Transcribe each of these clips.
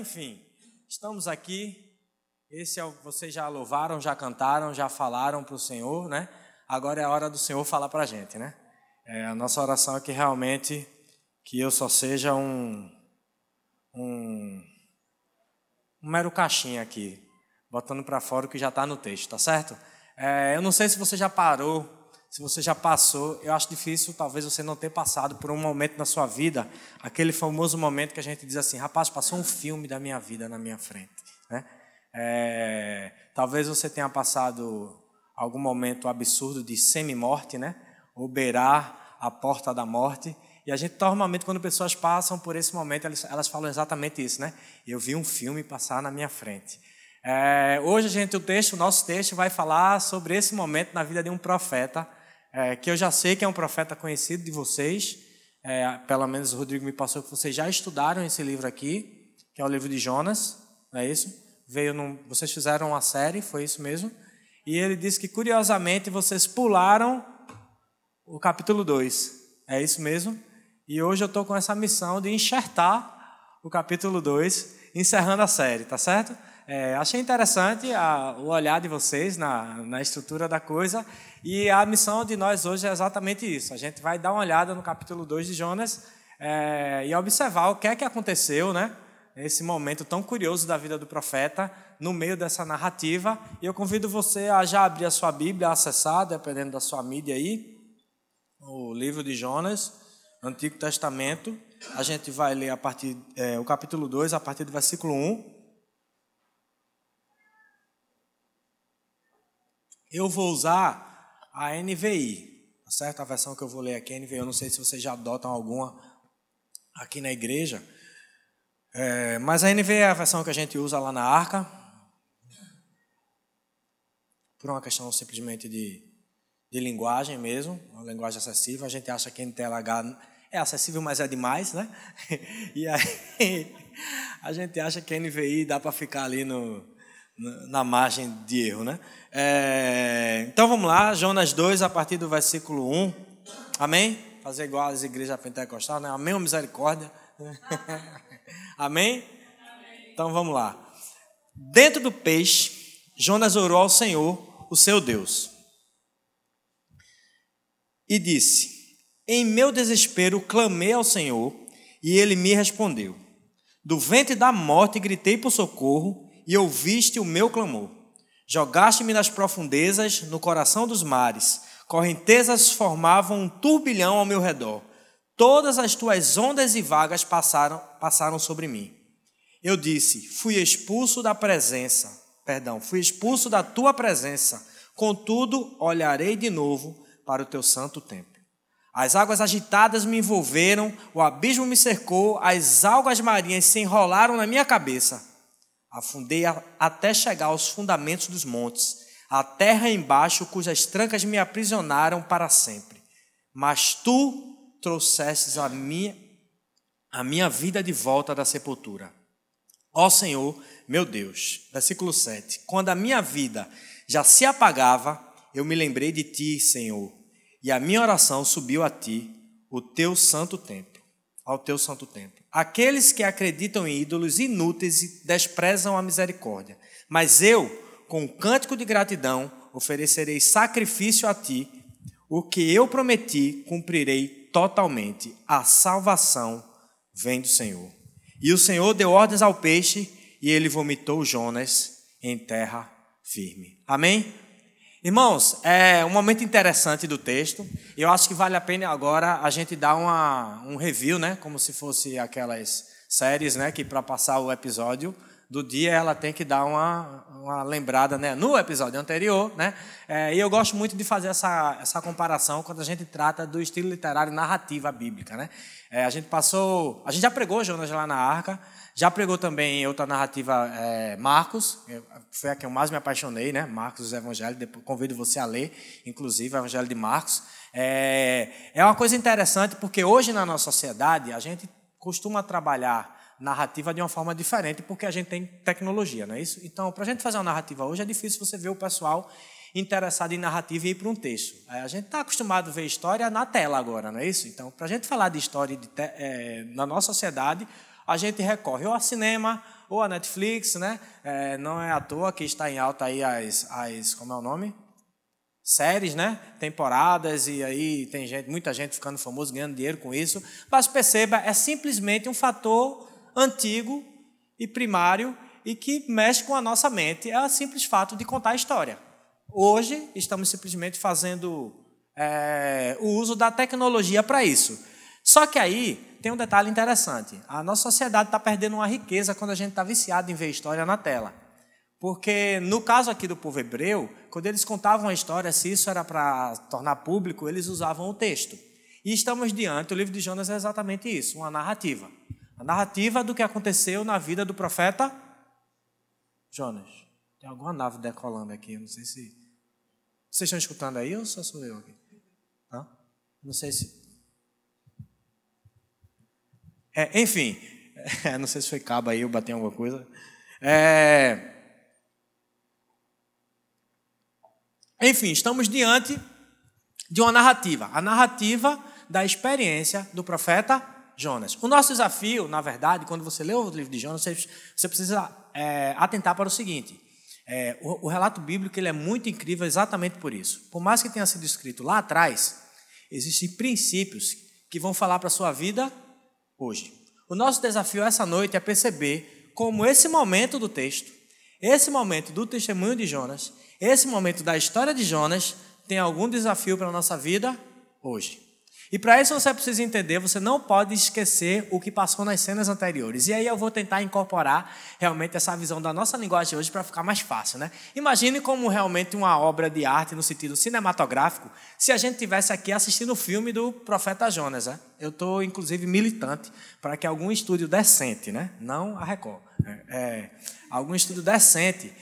Enfim, estamos aqui. Esse é o, vocês já louvaram, já cantaram, já falaram para o Senhor, né? Agora é a hora do Senhor falar para a gente, né? É, a nossa oração é que realmente que eu só seja um, um, um mero caixinha aqui, botando para fora o que já está no texto, tá certo? É, eu não sei se você já parou, se você já passou, eu acho difícil talvez você não ter passado por um momento na sua vida, aquele famoso momento que a gente diz assim, rapaz, passou um filme da minha vida na minha frente, né? É, talvez você tenha passado algum momento absurdo de semi-morte, né? Ou beirar a porta da morte. E a gente, normalmente, quando pessoas passam por esse momento, elas, elas falam exatamente isso, né? Eu vi um filme passar na minha frente. É, hoje, gente, o texto, o nosso texto vai falar sobre esse momento na vida de um profeta, é, que eu já sei que é um profeta conhecido de vocês. É, pelo menos o Rodrigo me passou que vocês já estudaram esse livro aqui, que é o livro de Jonas, não é isso? Veio num, vocês fizeram uma série, foi isso mesmo? E ele disse que, curiosamente, vocês pularam o capítulo 2. É isso mesmo? E hoje eu estou com essa missão de enxertar o capítulo 2, encerrando a série, tá certo? É, achei interessante a, o olhar de vocês na, na estrutura da coisa. E a missão de nós hoje é exatamente isso. A gente vai dar uma olhada no capítulo 2 de Jonas é, e observar o que é que aconteceu, né? Esse momento tão curioso da vida do profeta, no meio dessa narrativa. E eu convido você a já abrir a sua Bíblia, a acessar, dependendo da sua mídia aí, o livro de Jonas, Antigo Testamento. A gente vai ler a partir, é, o capítulo 2, a partir do versículo 1. Eu vou usar a NVI, tá certo? A versão que eu vou ler aqui NVI. Eu não sei se vocês já adotam alguma aqui na igreja. É, mas a NVI é a versão que a gente usa lá na arca. Por uma questão simplesmente de de linguagem mesmo, uma linguagem acessível. A gente acha que NTLH é acessível, mas é demais, né? E aí a gente acha que NVI dá para ficar ali no, na margem de erro, né? É, então vamos lá, Jonas 2, a partir do versículo 1. Amém? Fazer igual às igrejas pentecostais, né? Amém ou misericórdia? Amém? Então vamos lá. Dentro do peixe, Jonas orou ao Senhor, o seu Deus e disse: Em meu desespero clamei ao Senhor, e ele me respondeu. Do ventre da morte gritei por socorro, e ouviste o meu clamor. Jogaste-me nas profundezas, no coração dos mares. Correntezas formavam um turbilhão ao meu redor. Todas as tuas ondas e vagas passaram, passaram sobre mim. Eu disse: Fui expulso da presença, perdão, fui expulso da tua presença. Contudo, olharei de novo para o teu santo templo. As águas agitadas me envolveram, o abismo me cercou, as algas marinhas se enrolaram na minha cabeça. Afundei até chegar aos fundamentos dos montes, a terra embaixo, cujas trancas me aprisionaram para sempre. Mas tu trouxestes a minha, a minha vida de volta da sepultura. Ó Senhor, meu Deus. Versículo 7. Quando a minha vida já se apagava, eu me lembrei de ti, Senhor e a minha oração subiu a ti, o teu santo templo, ao teu santo templo. Aqueles que acreditam em ídolos inúteis desprezam a misericórdia, mas eu, com um cântico de gratidão, oferecerei sacrifício a ti. O que eu prometi, cumprirei totalmente. A salvação vem do Senhor. E o Senhor deu ordens ao peixe, e ele vomitou Jonas em terra firme. Amém? Irmãos, é um momento interessante do texto. Eu acho que vale a pena agora a gente dar uma, um review, né? Como se fosse aquelas séries, né? Que para passar o episódio do dia ela tem que dar uma, uma lembrada, né? No episódio anterior, né? É, e eu gosto muito de fazer essa, essa comparação quando a gente trata do estilo literário narrativa bíblica, né? É, a gente passou, a gente já pregou Jonas lá na Arca. Já pregou também outra narrativa, é, Marcos, foi a que eu mais me apaixonei, né? Marcos, os. Depois, convido você a ler, inclusive, o Evangelho de Marcos. É, é uma coisa interessante porque hoje na nossa sociedade a gente costuma trabalhar narrativa de uma forma diferente porque a gente tem tecnologia, não é isso? Então, para a gente fazer uma narrativa hoje é difícil você ver o pessoal interessado em narrativa e ir para um texto. É, a gente está acostumado a ver história na tela agora, não é isso? Então, para a gente falar de história de te... é, na nossa sociedade, a gente recorre ou ao cinema ou à Netflix, né? É, não é à toa que está em alta aí as, as como é o nome? Séries, né? Temporadas e aí tem gente, muita gente ficando famoso, ganhando dinheiro com isso. Mas perceba, é simplesmente um fator antigo e primário e que mexe com a nossa mente. É o simples fato de contar a história. Hoje estamos simplesmente fazendo é, o uso da tecnologia para isso. Só que aí tem um detalhe interessante. A nossa sociedade está perdendo uma riqueza quando a gente está viciado em ver história na tela. Porque no caso aqui do povo hebreu, quando eles contavam a história, se isso era para tornar público, eles usavam o texto. E estamos diante, o livro de Jonas é exatamente isso, uma narrativa. A narrativa do que aconteceu na vida do profeta Jonas. Tem alguma nave decolando aqui, não sei se. Vocês estão escutando aí ou só sou eu aqui? Não, não sei se. É, enfim, é, não sei se foi cabo aí, eu bati alguma coisa. É, enfim, estamos diante de uma narrativa, a narrativa da experiência do profeta Jonas. O nosso desafio, na verdade, quando você lê o livro de Jonas, você, você precisa é, atentar para o seguinte: é, o, o, relato bíblico ele é muito incrível exatamente por isso. Por mais que tenha sido escrito lá atrás, existem princípios que vão falar para a sua vida hoje. O nosso desafio essa noite é perceber como esse momento do texto, esse momento do testemunho de Jonas, esse momento da história de Jonas tem algum desafio para a nossa vida hoje. E para isso você precisa entender, você não pode esquecer o que passou nas cenas anteriores. E aí eu vou tentar incorporar realmente essa visão da nossa linguagem hoje para ficar mais fácil, né? Imagine como realmente uma obra de arte no sentido cinematográfico, se a gente tivesse aqui assistindo o filme do profeta Jonas, né? Eu estou inclusive militante para que algum estúdio decente, né? Não a Record, é, é algum estúdio decente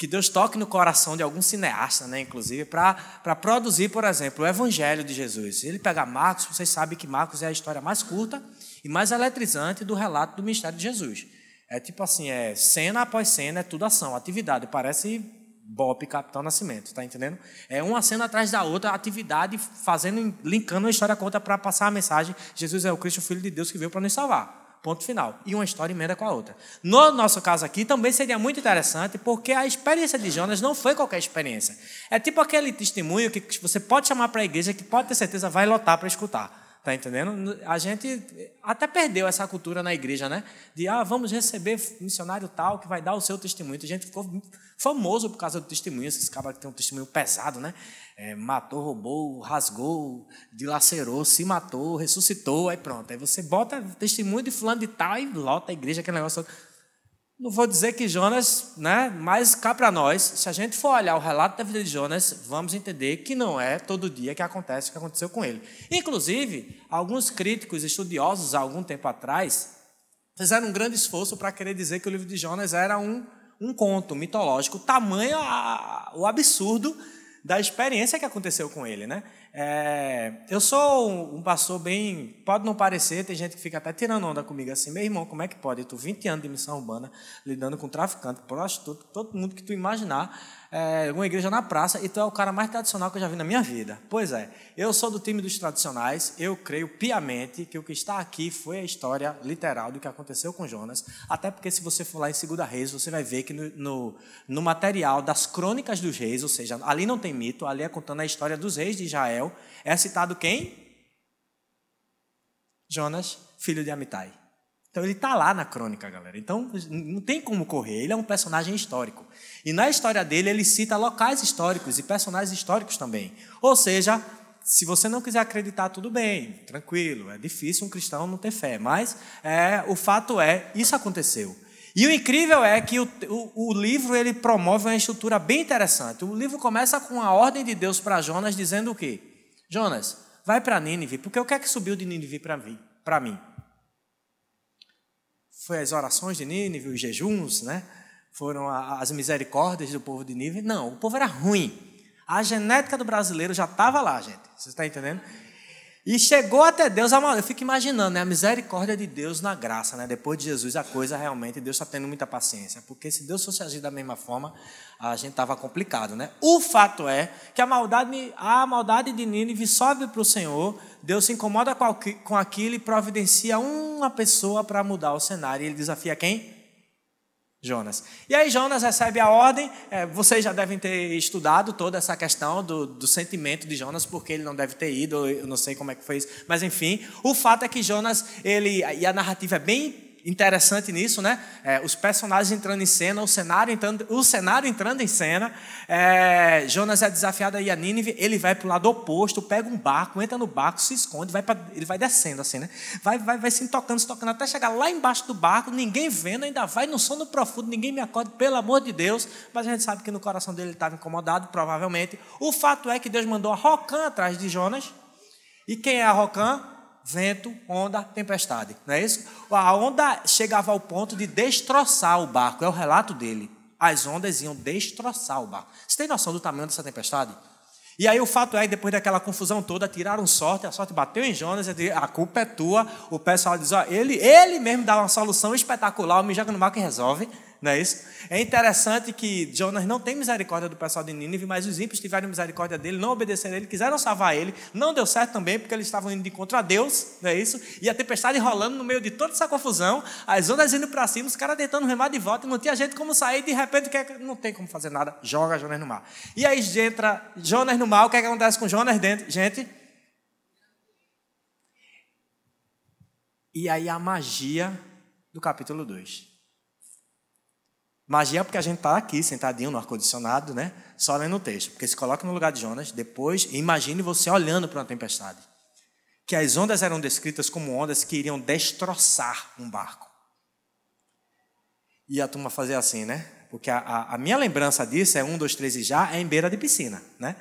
que Deus toque no coração de algum cineasta, né, inclusive, para produzir, por exemplo, o Evangelho de Jesus. Ele pega Marcos, vocês sabem que Marcos é a história mais curta e mais eletrizante do relato do ministério de Jesus. É tipo assim, é cena após cena, é tudo ação, atividade. Parece Bob, Capitão Nascimento, tá entendendo? É uma cena atrás da outra, atividade, fazendo, linkando uma história com outra para passar a mensagem: Jesus é o Cristo, o Filho de Deus que veio para nos salvar. Ponto final. E uma história emenda com a outra. No nosso caso aqui, também seria muito interessante, porque a experiência de Jonas não foi qualquer experiência. É tipo aquele testemunho que você pode chamar para a igreja, que pode ter certeza vai lotar para escutar. Tá entendendo? A gente até perdeu essa cultura na igreja, né? De, ah, vamos receber missionário tal que vai dar o seu testemunho. A gente ficou famoso por causa do testemunho. Esses cabras que tem um testemunho pesado, né? É, matou, roubou, rasgou, dilacerou, se matou, ressuscitou, aí pronto. Aí você bota testemunho de fulano de tal e lota a igreja, aquele negócio. Não vou dizer que Jonas, né? Mas cá para nós, se a gente for olhar o relato da vida de Jonas, vamos entender que não é todo dia que acontece o que aconteceu com ele. Inclusive, alguns críticos estudiosos, há algum tempo atrás, fizeram um grande esforço para querer dizer que o livro de Jonas era um, um conto mitológico, tamanho a, o absurdo da experiência que aconteceu com ele, né? É, eu sou um, pastor bem. Pode não parecer, tem gente que fica até tirando onda comigo assim, meu irmão, como é que pode? Eu estou 20 anos de missão urbana, lidando com traficante, prostituto, todo mundo que tu imaginar é, igreja na praça e tu é o cara mais tradicional que eu já vi na minha vida. Pois é, eu sou do time dos tradicionais, eu creio piamente que o que está aqui foi a história literal do que aconteceu com Jonas, até porque se você for lá em 2 Reis, você vai ver que no, no, no material das crônicas dos reis, ou seja, ali não tem mito, ali é contando a história dos reis de Israel, é citado quem? Jonas, filho de Amitai. Então ele está lá na crônica, galera. Então não tem como correr. Ele é um personagem histórico. E na história dele ele cita locais históricos e personagens históricos também. Ou seja, se você não quiser acreditar, tudo bem, tranquilo. É difícil um cristão não ter fé. Mas é, o fato é, isso aconteceu. E o incrível é que o, o, o livro ele promove uma estrutura bem interessante. O livro começa com a ordem de Deus para Jonas dizendo o quê? Jonas, vai para Nínive, porque o que é que subiu de Nínive para mim? foi as orações de Nínive, os jejuns, né? Foram as misericórdias do povo de Nínive. Não, o povo era ruim. A genética do brasileiro já estava lá, gente. Você está entendendo? E chegou até Deus, eu fico imaginando, né, a misericórdia de Deus na graça, né? Depois de Jesus, a coisa realmente, Deus está tendo muita paciência. Porque se Deus fosse agir da mesma forma, a gente estava complicado, né? O fato é que a maldade, a maldade de Nínive sobe para o Senhor, Deus se incomoda com aquilo e providencia uma pessoa para mudar o cenário. E ele desafia quem? Jonas. E aí Jonas recebe a ordem, é, vocês já devem ter estudado toda essa questão do, do, sentimento de Jonas, porque ele não deve ter ido, eu não sei como é que foi isso, mas enfim, o fato é que Jonas, ele, e a narrativa é bem interessante nisso, né? É, os personagens entrando em cena, o cenário entrando, o cenário entrando em cena. É, Jonas é desafiado aí a Nínive, ele vai para o lado oposto, pega um barco, entra no barco, se esconde, vai pra, ele vai descendo assim, né? Vai, vai, vai se tocando, se tocando, até chegar lá embaixo do barco, ninguém vendo, ainda vai no sono profundo, ninguém me acorda, pelo amor de Deus. Mas a gente sabe que no coração dele ele estava incomodado, provavelmente. O fato é que Deus mandou a Rocã atrás de Jonas. E quem é a Rocã? Vento, onda, tempestade. Não é isso? A onda chegava ao ponto de destroçar o barco, é o relato dele. As ondas iam destroçar o barco. Você tem noção do tamanho dessa tempestade? E aí o fato é que depois daquela confusão toda, tiraram sorte, a sorte bateu em Jonas, a culpa é tua. O pessoal diz, ó, ele, ele mesmo dá uma solução espetacular, me joga no mar que resolve. Não é isso? É interessante que Jonas não tem misericórdia do pessoal de Nínive, mas os ímpios tiveram misericórdia dele, não obedeceram a ele, quiseram salvar ele. Não deu certo também, porque eles estavam indo de contra Deus, não é isso? E a tempestade rolando no meio de toda essa confusão, as ondas indo para cima, os caras tentando remar de volta, não tinha jeito como sair, de repente não tem como fazer nada, joga Jonas no mar. E aí entra Jonas no mar, o que, é que acontece com Jonas dentro? Gente, E aí a magia do capítulo 2. Magia porque a gente está aqui, sentadinho no ar-condicionado, né? Só lendo o texto. Porque se coloca no lugar de Jonas, depois imagine você olhando para uma tempestade. Que as ondas eram descritas como ondas que iriam destroçar um barco. E a turma fazia assim, né? Porque a, a, a minha lembrança disso é um, dois, três e já, é em beira de piscina, né?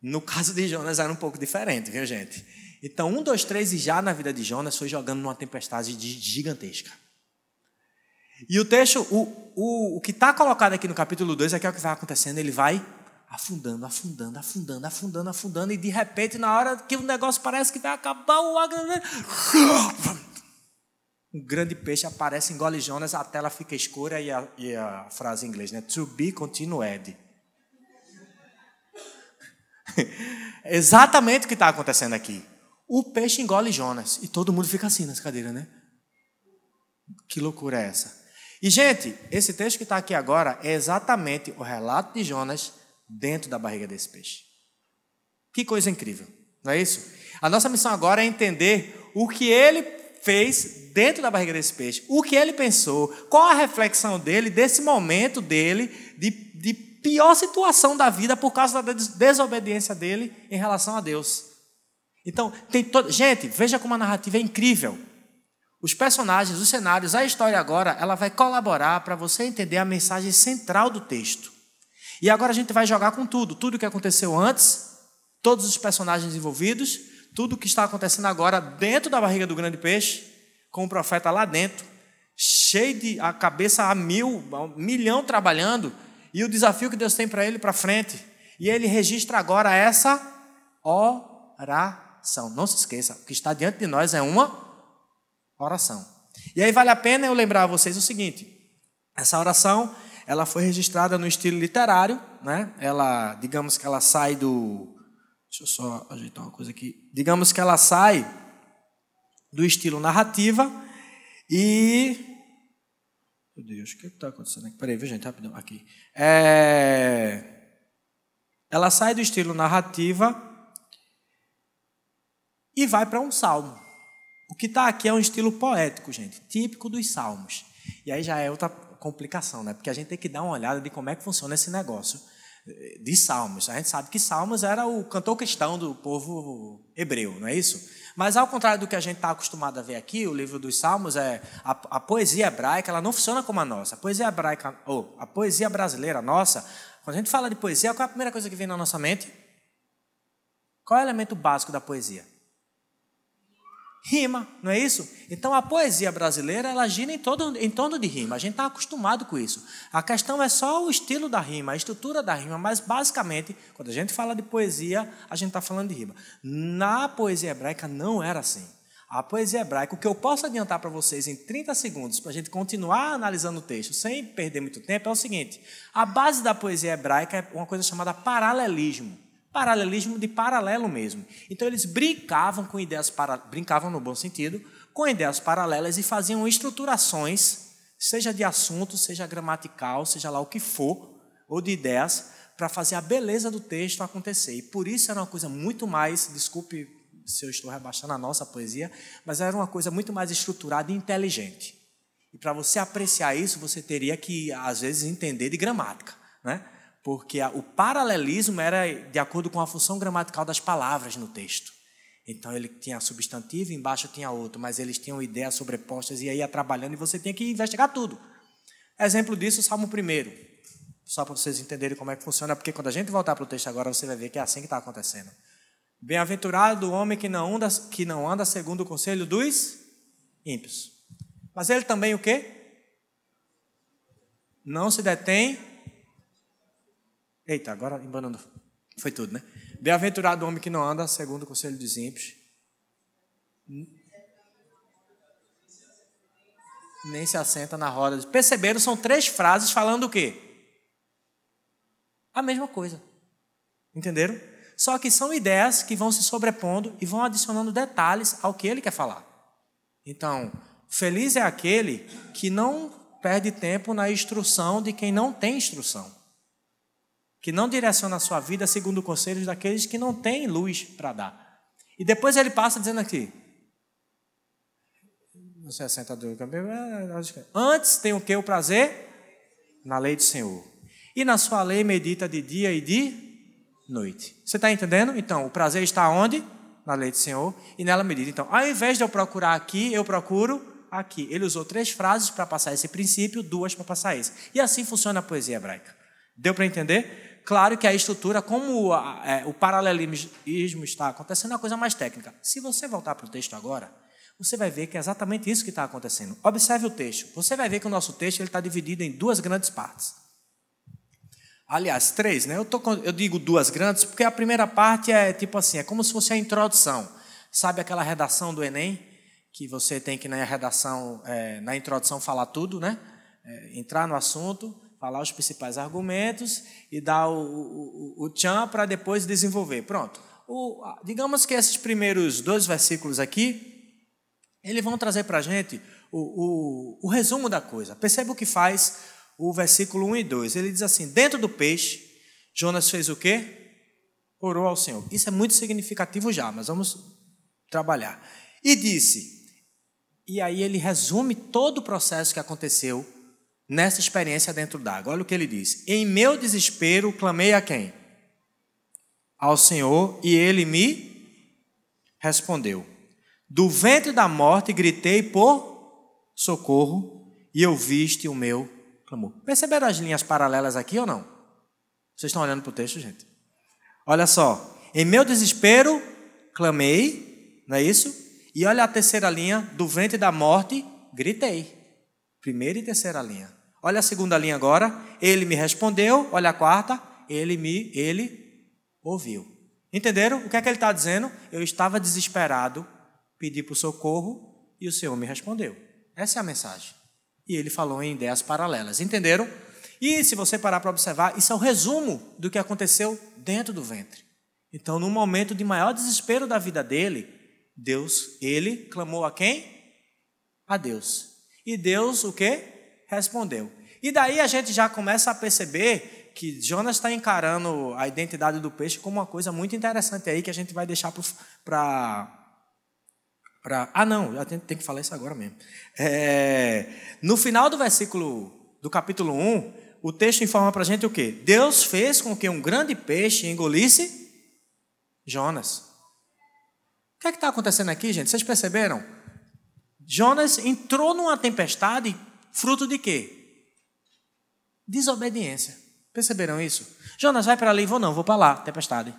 No caso de Jonas era um pouco diferente, viu, gente? Então, um, dois, três e já na vida de Jonas foi jogando numa tempestade gigantesca. E o texto, o, o, o que está colocado aqui no capítulo 2 é que é o que vai acontecendo, ele vai afundando, afundando, afundando, afundando, afundando, e de repente, na hora que o negócio parece que vai acabar, o. Um grande peixe aparece, engole Jonas, a tela fica escura e a, e a frase em inglês, né? To be continued. Exatamente o que está acontecendo aqui. O peixe engole Jonas e todo mundo fica assim nessa cadeira, né? Que loucura é essa? E, gente, esse texto que está aqui agora é exatamente o relato de Jonas dentro da barriga desse peixe. Que coisa incrível, não é isso? A nossa missão agora é entender o que ele fez dentro da barriga desse peixe, o que ele pensou, qual a reflexão dele desse momento dele de, de pior situação da vida por causa da desobediência dele em relação a Deus. Então, tem todo. Gente, veja como a narrativa é incrível. Os personagens, os cenários, a história agora, ela vai colaborar para você entender a mensagem central do texto. E agora a gente vai jogar com tudo, tudo o que aconteceu antes, todos os personagens envolvidos, tudo o que está acontecendo agora dentro da barriga do grande peixe, com o profeta lá dentro, cheio de a cabeça a mil, a um milhão trabalhando, e o desafio que Deus tem para ele para frente. E ele registra agora essa oração. Não se esqueça, o que está diante de nós é uma oração. E aí vale a pena eu lembrar a vocês o seguinte: essa oração ela foi registrada no estilo literário, né? Ela, digamos que ela sai do Deixa eu só ajeitar uma coisa aqui. Digamos que ela sai do estilo narrativa e meu Deus, o que é está acontecendo aqui? Peraí, viu, gente? Rapidão, aqui. É... Ela sai do estilo narrativa e vai para um salmo. O que está aqui é um estilo poético, gente, típico dos salmos. E aí já é outra complicação, né? Porque a gente tem que dar uma olhada de como é que funciona esse negócio eh, de salmos. A gente sabe que salmos era o cantor cristão do povo hebreu, não é isso? Mas ao contrário do que a gente está acostumado a ver aqui, o livro dos salmos é a, a, poesia hebraica, ela não funciona como a nossa. A poesia hebraica, ou a poesia brasileira nossa, quando a gente fala de poesia, qual é a primeira coisa que vem na nossa mente? Qual é o elemento básico da poesia? Rima, não é isso? Então a poesia brasileira ela gira em, todo, em torno de rima. A gente está acostumado com isso. A questão é só o estilo da rima, a estrutura da rima, mas basicamente, quando a gente fala de poesia, a gente está falando de rima. Na poesia hebraica não era assim. A poesia hebraica, o que eu posso adiantar para vocês em 30 segundos, para a gente continuar analisando o texto sem perder muito tempo, é o seguinte: a base da poesia hebraica é uma coisa chamada paralelismo. Paralelismo de paralelo mesmo. Então eles brincavam com ideias, para, brincavam no bom sentido, com ideias paralelas e faziam estruturações, seja de assunto, seja gramatical, seja lá o que for, ou de ideias, para fazer a beleza do texto acontecer. E por isso era uma coisa muito mais, desculpe se eu estou rebaixando a nossa poesia, mas era uma coisa muito mais estruturada e inteligente. E para você apreciar isso, você teria que, às vezes, entender de gramática, né? Porque o paralelismo era de acordo com a função gramatical das palavras no texto. Então ele tinha substantivo, embaixo tinha outro, mas eles tinham ideias sobrepostas e aí ia trabalhando e você tinha que investigar tudo. Exemplo disso, o Salmo 1. Só para vocês entenderem como é que funciona, porque quando a gente voltar para o texto agora, você vai ver que é assim que está acontecendo. Bem-aventurado o homem que não, anda, que não anda segundo o conselho dos ímpios. Mas ele também o quê? Não se detém Eita, agora embanando. Foi tudo, né? Bem-aventurado o homem que não anda segundo o conselho dos ímpios. Nem se assenta na roda. Perceberam? São três frases falando o quê? A mesma coisa. Entenderam? Só que são ideias que vão se sobrepondo e vão adicionando detalhes ao que ele quer falar. Então, feliz é aquele que não perde tempo na instrução de quem não tem instrução que não direciona a sua vida segundo conselhos daqueles que não têm luz para dar. E depois ele passa dizendo aqui, no 62, antes tem o que? O prazer? Na lei do Senhor. E na sua lei medita de dia e de noite. Você está entendendo? Então, o prazer está onde? Na lei do Senhor. E nela medita. Então, ao invés de eu procurar aqui, eu procuro aqui. Ele usou três frases para passar esse princípio, duas para passar esse. E assim funciona a poesia hebraica. Deu para entender? Claro que a estrutura, como é, o paralelismo está acontecendo, é uma coisa mais técnica. Se você voltar para o texto agora, você vai ver que é exatamente isso que está acontecendo. Observe o texto. Você vai ver que o nosso texto ele está dividido em duas grandes partes. Aliás, três, né? Eu, tô, eu digo duas grandes porque a primeira parte é tipo assim, é como se fosse a introdução. Sabe aquela redação do Enem? Que você tem que na redação, é, na introdução, falar tudo, né? É, entrar no assunto falar os principais argumentos e dar o, o, o tchan para depois desenvolver. Pronto. O, digamos que esses primeiros dois versículos aqui, eles vão trazer para a gente o, o, resumo da coisa. Perceba o que faz o versículo 1 e 2. Ele diz assim: Dentro do peixe, Jonas fez o quê? Orou ao Senhor. Isso é muito significativo já, mas vamos trabalhar. E disse, e aí ele resume todo o processo que aconteceu nessa experiência dentro d'água. Olha o que ele diz: Em meu desespero clamei a quem? Ao Senhor, e ele me respondeu. Do ventre da morte gritei por socorro, e eu viste o meu clamor. Perceberam as linhas paralelas aqui ou não? Vocês estão olhando para o texto, gente? Olha só. Em meu desespero clamei, não é isso? E olha a terceira linha, do ventre da morte gritei. Primeira e terceira linha. Olha a segunda linha agora. Ele me respondeu. Olha a quarta. Ele me, ele ouviu. Entenderam? O que é que ele está dizendo? Eu estava desesperado, pedi por socorro e o Senhor me respondeu. Essa é a mensagem. E ele falou em ideias paralelas. Entenderam? E se você parar para observar, isso é o resumo do que aconteceu dentro do ventre. Então, no momento de maior desespero da vida dele, Deus, ele clamou a quem? A Deus. E Deus o quê? Respondeu. E daí a gente já começa a perceber que Jonas está encarando a identidade do peixe como uma coisa muito interessante aí que a gente vai deixar para. Pra... Ah, não, já tem, que falar isso agora mesmo. É... no final do versículo do capítulo 1, o texto informa para a gente o quê? Deus fez com que um grande peixe engolisse Jonas. O que é que está acontecendo aqui, gente? Vocês perceberam? Jonas entrou numa tempestade Fruto de quê? Desobediência. Perceberam isso? Jonas, vai para ali, vou não, vou para lá, tempestade.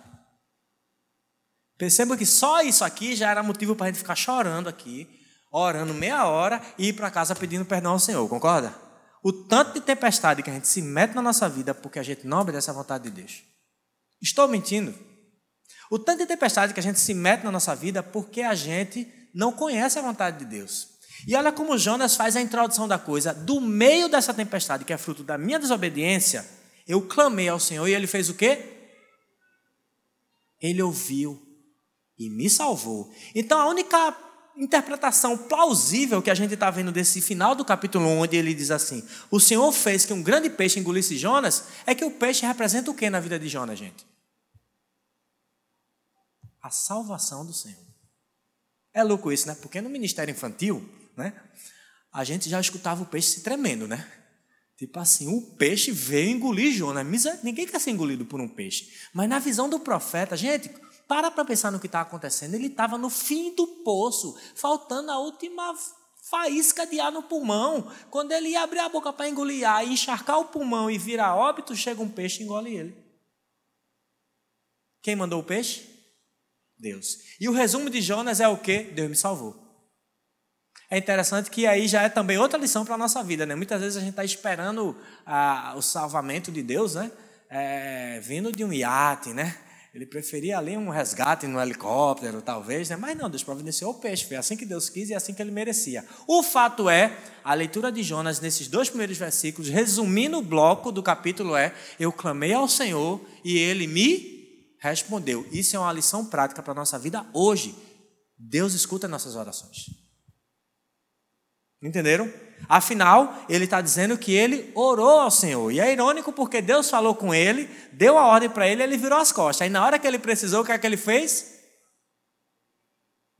Perceba que só isso aqui já era motivo para a gente ficar chorando aqui, orando meia hora e ir para casa pedindo perdão ao Senhor, concorda? O tanto de tempestade que a gente se mete na nossa vida porque a gente não obedece à vontade de Deus. Estou mentindo? O tanto de tempestade que a gente se mete na nossa vida porque a gente não conhece a vontade de Deus. E olha como Jonas faz a introdução da coisa. Do meio dessa tempestade, que é fruto da minha desobediência, eu clamei ao Senhor e ele fez o quê? Ele ouviu e me salvou. Então a única interpretação plausível que a gente está vendo desse final do capítulo 1, onde ele diz assim: O Senhor fez que um grande peixe engolisse Jonas, é que o peixe representa o que na vida de Jonas, gente? A salvação do Senhor. É louco isso, né? Porque no ministério infantil, né? A gente já escutava o peixe se tremendo, né? Tipo assim, o peixe veio engolir Jonas. Ninguém quer ser engolido por um peixe. Mas na visão do profeta, gente, para para pensar no que está acontecendo. Ele estava no fim do poço, faltando a última faísca de ar no pulmão. Quando ele ia abrir a boca para engolir ar e encharcar o pulmão e virar óbito, chega um peixe e engole ele. Quem mandou o peixe? Deus. E o resumo de Jonas é o que? Deus me salvou. É interessante que aí já é também outra lição para a nossa vida, né? Muitas vezes a gente está esperando ah, o salvamento de Deus, né? É, vindo de um iate, né? Ele preferia ali um resgate no helicóptero, talvez, né? mas não, Deus providenciou o peixe, foi assim que Deus quis e assim que ele merecia. O fato é, a leitura de Jonas nesses dois primeiros versículos, resumindo o bloco do capítulo, é: Eu clamei ao Senhor e ele me respondeu. Isso é uma lição prática para a nossa vida hoje. Deus escuta nossas orações. Entenderam? Afinal, ele está dizendo que ele orou ao Senhor. E é irônico porque Deus falou com ele, deu a ordem para ele, ele virou as costas. Aí na hora que ele precisou, o que é que ele fez?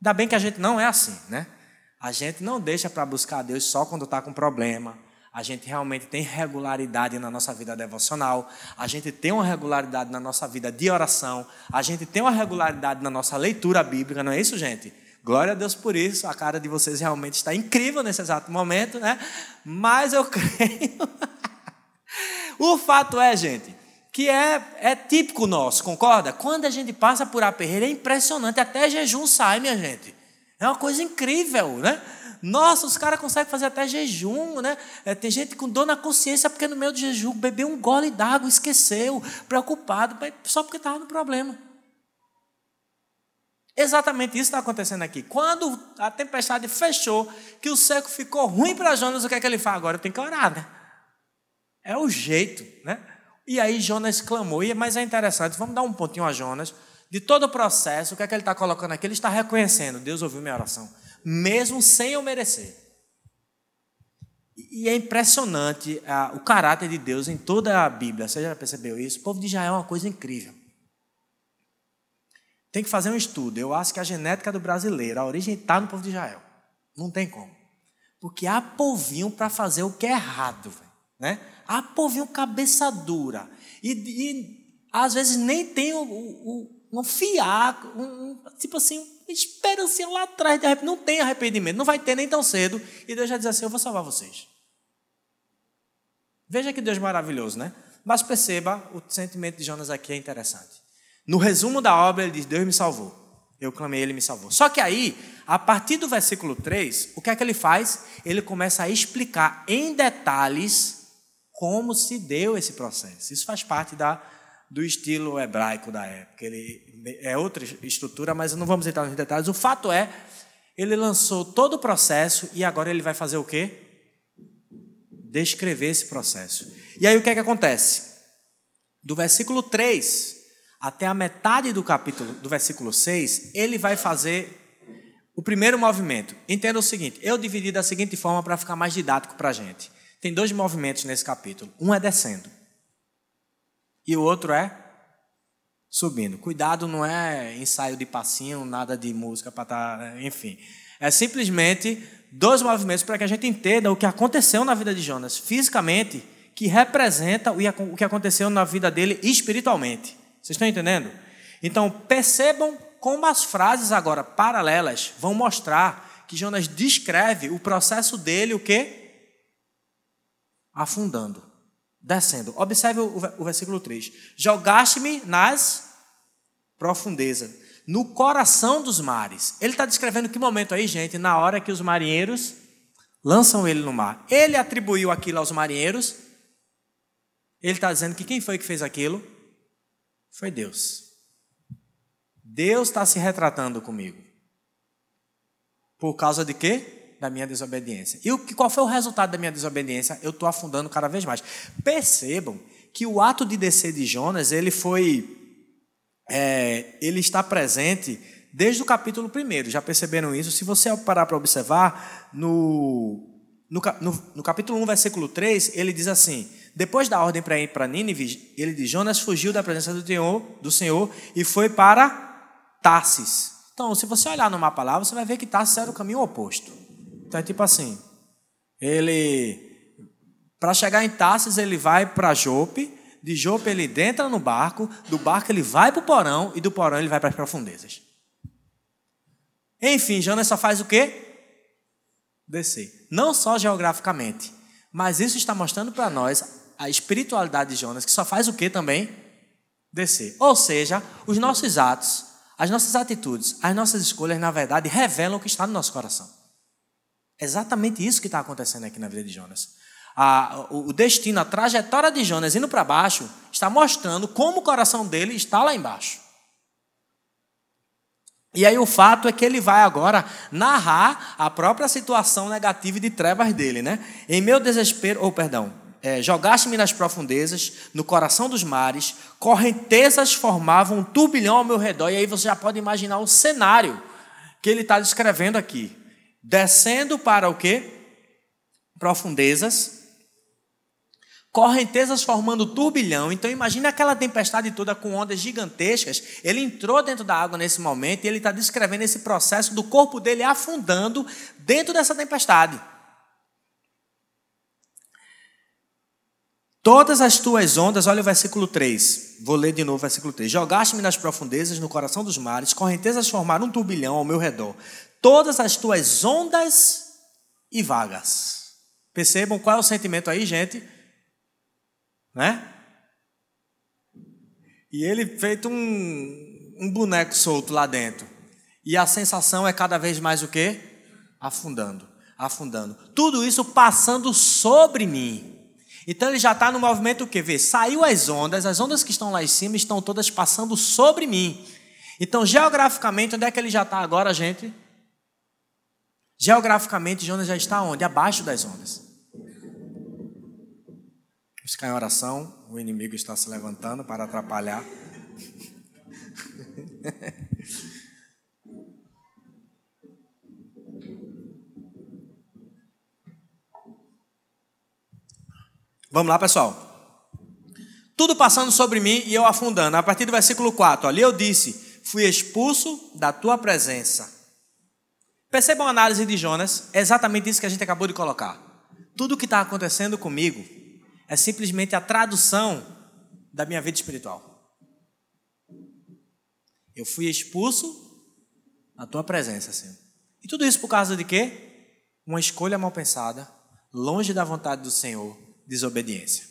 Ainda bem que a gente não é assim, né? A gente não deixa para buscar Deus só quando está com problema. A gente realmente tem regularidade na nossa vida devocional. A gente tem uma regularidade na nossa vida de oração. A gente tem uma regularidade na nossa leitura bíblica, não é isso, gente? Glória a Deus por isso. A cara de vocês realmente está incrível nesse exato momento, né? Mas eu creio. o fato é, gente, que é, é típico nosso, concorda? Quando a gente passa por aperreio, é impressionante. Até jejum sai, minha gente. É uma coisa incrível, né? Nossa, os caras conseguem fazer até jejum, né? É, tem gente com dor na consciência porque no meio do jejum bebeu um gole d'água, esqueceu, preocupado, só porque estava no problema. Exatamente isso está acontecendo aqui. Quando a tempestade fechou, que o seco ficou ruim para Jonas, o que é que ele faz agora? Tenho que orar, né? É o jeito, né? E aí Jonas clamou, mas é interessante, vamos dar um pontinho a Jonas. De todo o processo, o que é que ele está colocando aqui? Ele está reconhecendo, Deus ouviu minha oração, mesmo sem eu merecer. E é impressionante ah, o caráter de Deus em toda a Bíblia. Você já percebeu isso? O povo de Israel é uma coisa incrível. Tem que fazer um estudo. Eu acho que a genética do brasileiro, a origem está no povo de Israel. Não tem como. Porque há povinho para fazer o que é errado. Né? Há povinho cabeça dura. E, e às vezes nem tem o, o, um fiar, um, tipo assim, uma esperança lá atrás. De não tem arrependimento. Não vai ter nem tão cedo. E Deus já diz assim: Eu vou salvar vocês. Veja que Deus maravilhoso, né? Mas perceba, o sentimento de Jonas aqui é interessante. No resumo da obra, ele diz: Deus me salvou. Eu clamei, ele me salvou. Só que aí, a partir do versículo 3, o que é que ele faz? Ele começa a explicar em detalhes como se deu esse processo. Isso faz parte da, do estilo hebraico da época. Ele é outra estrutura, mas não vamos entrar nos detalhes. O fato é, ele lançou todo o processo e agora ele vai fazer o quê? Descrever esse processo. E aí o que é que acontece? Do versículo 3 até a metade do capítulo, do versículo 6, ele vai fazer o primeiro movimento. Entenda o seguinte: eu dividi da seguinte forma para ficar mais didático para a gente. Tem dois movimentos nesse capítulo. Um é descendo, e o outro é subindo. Cuidado, não é ensaio de passinho, nada de música para estar. Tá, enfim. É simplesmente dois movimentos para que a gente entenda o que aconteceu na vida de Jonas fisicamente, que representa o que aconteceu na vida dele espiritualmente. Vocês estão entendendo? Então, percebam como as frases agora paralelas vão mostrar que Jonas descreve o processo dele, o quê? Afundando, descendo. Observe o, versículo 3. Jogaste-me nas profundezas. no coração dos mares. Ele está descrevendo que momento aí, gente? Na hora que os marinheiros lançam ele no mar. Ele atribuiu aquilo aos marinheiros. Ele está dizendo que quem foi que fez aquilo? Foi Deus. Deus está se retratando comigo. Por causa de quê? Da minha desobediência. E o, qual foi o resultado da minha desobediência? Eu estou afundando cada vez mais. Percebam que o ato de descer de Jonas, ele foi. É, ele está presente desde o capítulo 1. Já perceberam isso? Se você parar para observar, no, no, no, no, capítulo 1, versículo 3, ele diz assim: Depois da ordem para ir para Nínive, ele diz: Jonas fugiu da presença do Senhor, do Senhor e foi para Tarsis. Então, se você olhar no mapa lá, você vai ver que Tarsis era o caminho oposto. Então é tipo assim: ele. Para chegar em Tarsis, ele vai para Jope, de Jope ele entra no barco, do barco ele vai para o porão e do porão ele vai para as profundezas. Enfim, Jonas só faz o quê? Descer. Não só geograficamente, mas isso está mostrando para nós a espiritualidade de Jonas, que só faz o quê também? Descer. Ou seja, os nossos atos, as nossas atitudes, as nossas escolhas, na verdade, revelam o que está no nosso coração. É exatamente isso que está acontecendo aqui na vida de Jonas. A, o destino, a trajetória de Jonas indo para baixo, está mostrando como o coração dele está lá embaixo. E aí o fato é que ele vai agora narrar a própria situação negativa de trevas dele, né? Em meu desespero, ou oh, perdão, é, jogaste-me nas profundezas, no coração dos mares, correntezas formavam um turbilhão ao meu redor, e aí você já pode imaginar o cenário que ele está descrevendo aqui. Descendo para o quê? Profundezas, correntezas formando turbilhão. Então imagine aquela tempestade toda com ondas gigantescas. Ele entrou dentro da água nesse momento e ele está descrevendo esse processo do corpo dele afundando dentro dessa tempestade. Todas as tuas ondas, olha o versículo 3, vou ler de novo o versículo 3. Jogaste-me nas profundezas, no coração dos mares, correntezas formaram um turbilhão ao meu redor. Todas as tuas ondas e vagas. Percebam qual é o sentimento aí, gente? né? E ele feito um, um boneco solto lá dentro. E a sensação é cada vez mais o quê? Afundando, afundando. Tudo isso passando sobre mim. Então ele já está no movimento o quê? Vê, saiu as ondas, as ondas que estão lá em cima estão todas passando sobre mim. Então, geograficamente, onde é que ele já está agora, gente? Geograficamente, Jonas já está onde? Abaixo das ondas. Ficar em oração, o inimigo está se levantando para atrapalhar. Vamos lá, pessoal. Tudo passando sobre mim e eu afundando. A partir do versículo 4, ali eu disse: Fui expulso da tua presença. Percebam a análise de Jonas, é exatamente isso que a gente acabou de colocar. Tudo o que está acontecendo comigo é simplesmente a tradução da minha vida espiritual. Eu fui expulso na tua presença, Senhor. E tudo isso por causa de quê? Uma escolha mal pensada, longe da vontade do Senhor, desobediência.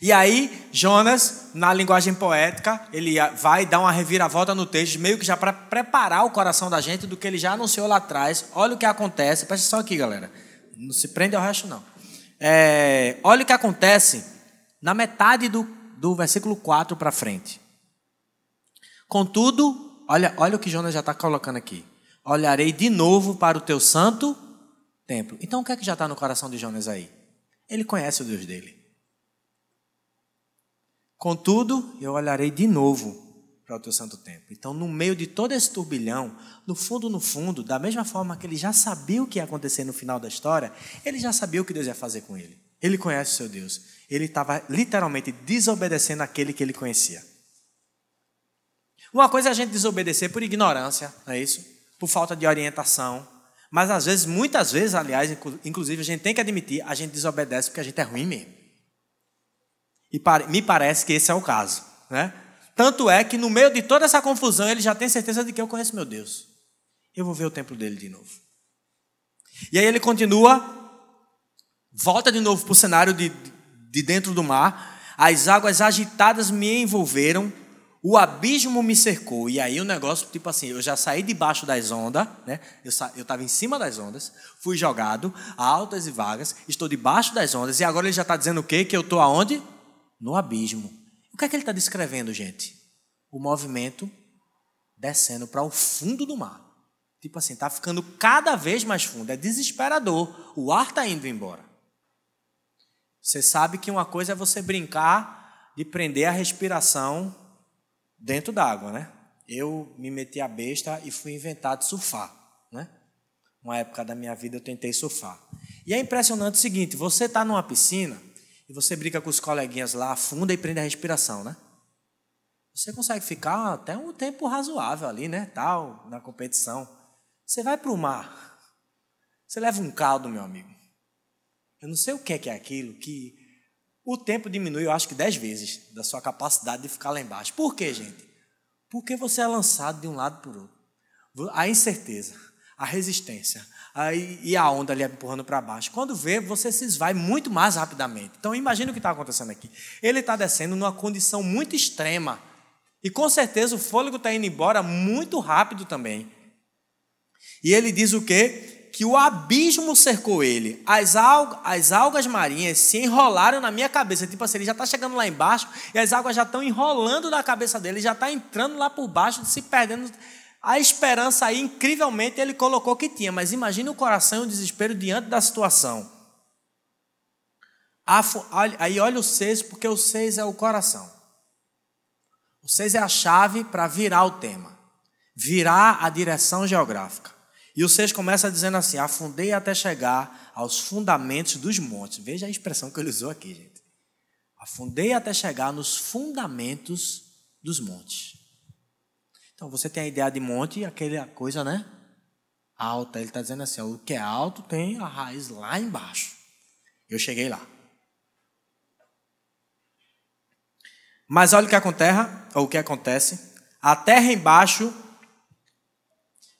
E aí, Jonas, na linguagem poética, ele vai dar uma reviravolta no texto, meio que já para preparar o coração da gente do que ele já anunciou lá atrás. Olha o que acontece, presta só aqui, galera. Não se prende ao resto, não. É, olha o que acontece na metade do, do versículo 4 para frente. Contudo, olha, olha o que Jonas já está colocando aqui. Olharei de novo para o teu santo templo. Então o que é que já está no coração de Jonas aí? Ele conhece o Deus dele. Contudo, eu olharei de novo para o teu santo templo. Então, no meio de todo esse turbilhão, no fundo, no fundo, da mesma forma que ele já sabia o que ia acontecer no final da história, ele já sabia o que Deus ia fazer com ele. Ele conhece o seu Deus. Ele estava literalmente desobedecendo aquele que ele conhecia. Uma coisa é a gente desobedecer por ignorância, não é isso? Por falta de orientação. Mas às vezes, muitas vezes, aliás, inclusive a gente tem que admitir, a gente desobedece porque a gente é ruim mesmo. E me parece que esse é o caso, né? Tanto é que no meio de toda essa confusão, ele já tem certeza de que eu conheço meu Deus. Eu vou ver o templo dele de novo. E aí ele continua, volta de novo para o cenário de, de dentro do mar. As águas agitadas me envolveram, o abismo me cercou. E aí o negócio, tipo assim, eu já saí debaixo das ondas, né? Eu estava em cima das ondas, fui jogado a altas e vagas, estou debaixo das ondas, e agora ele já está dizendo o quê? Que eu estou aonde? No abismo. O que é que ele está descrevendo, gente? O movimento descendo para o fundo do mar. Tipo assim, está ficando cada vez mais fundo. É desesperador. O ar está indo embora. Você sabe que uma coisa é você brincar de prender a respiração dentro d'água, né? Eu me meti a besta e fui inventar de surfar, né? Uma época da minha vida eu tentei surfar. E é impressionante o seguinte: você está numa piscina e você brinca com os coleguinhas lá, afunda e prende a respiração, né? Você consegue ficar até um tempo razoável ali, né? Tal, na competição. Você vai para o mar, você leva um caldo, meu amigo. Eu não sei o que é, que é aquilo que o tempo diminui, eu acho que dez vezes, da sua capacidade de ficar lá embaixo. Por quê, gente? Porque você é lançado de um lado para o outro. A incerteza, a resistência, aí, e a onda ali empurrando para baixo. Quando vê, você se esvai muito mais rapidamente. Então, imagine o que está acontecendo aqui. Ele está descendo numa condição muito extrema. E com certeza o fôlego está indo embora muito rápido também. E ele diz o quê? Que o abismo cercou ele. As, algas, as algas marinhas se enrolaram na minha cabeça. Tipo assim, ele já está chegando lá embaixo e as águas já estão enrolando na cabeça dele, já está entrando lá por baixo, se perdendo. A esperança aí, incrivelmente, ele colocou que tinha. Mas imagine o coração e o desespero diante da situação. Aí olha o seis, porque o seis é o coração. O seis é a chave para virar o tema, virar a direção geográfica. E o 6 começa dizendo assim: afundei até chegar aos fundamentos dos montes. Veja a expressão que ele usou aqui, gente. Afundei até chegar nos fundamentos dos montes. Então você tem a ideia de monte, aquela coisa, né? Alta. Ele está dizendo assim: o que é alto tem a raiz lá embaixo. Eu cheguei lá. Mas olha o que acontece, ou o que acontece. A terra embaixo